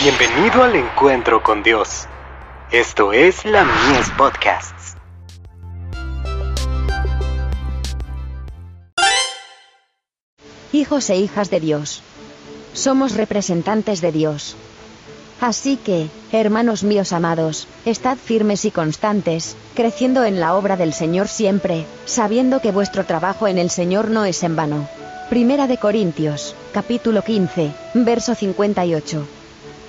Bienvenido al encuentro con Dios. Esto es la Mies Podcasts. Hijos e hijas de Dios. Somos representantes de Dios. Así que, hermanos míos amados, estad firmes y constantes, creciendo en la obra del Señor siempre, sabiendo que vuestro trabajo en el Señor no es en vano. Primera de Corintios, capítulo 15, verso 58.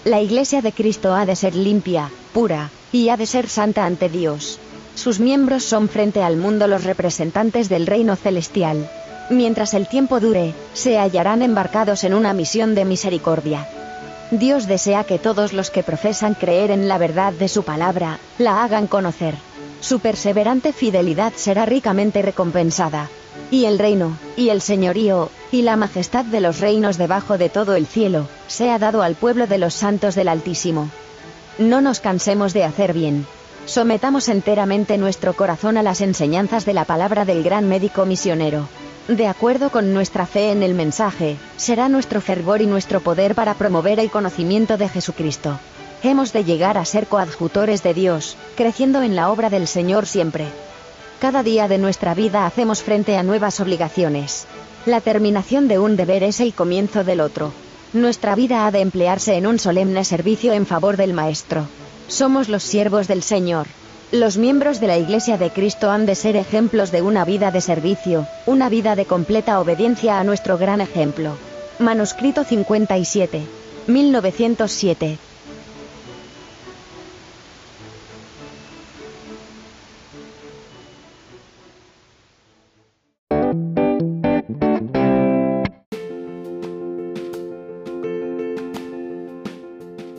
La Iglesia de Cristo ha de ser limpia, pura, y ha de ser santa ante Dios. Sus miembros son frente al mundo los representantes del reino celestial. Mientras el tiempo dure, se hallarán embarcados en una misión de misericordia. Dios desea que todos los que profesan creer en la verdad de su palabra, la hagan conocer. Su perseverante fidelidad será ricamente recompensada. Y el reino, y el señorío, y la majestad de los reinos debajo de todo el cielo, sea dado al pueblo de los santos del Altísimo. No nos cansemos de hacer bien. Sometamos enteramente nuestro corazón a las enseñanzas de la palabra del gran médico misionero. De acuerdo con nuestra fe en el mensaje, será nuestro fervor y nuestro poder para promover el conocimiento de Jesucristo. Hemos de llegar a ser coadjutores de Dios, creciendo en la obra del Señor siempre. Cada día de nuestra vida hacemos frente a nuevas obligaciones. La terminación de un deber es el comienzo del otro. Nuestra vida ha de emplearse en un solemne servicio en favor del Maestro. Somos los siervos del Señor. Los miembros de la Iglesia de Cristo han de ser ejemplos de una vida de servicio, una vida de completa obediencia a nuestro gran ejemplo. Manuscrito 57. 1907.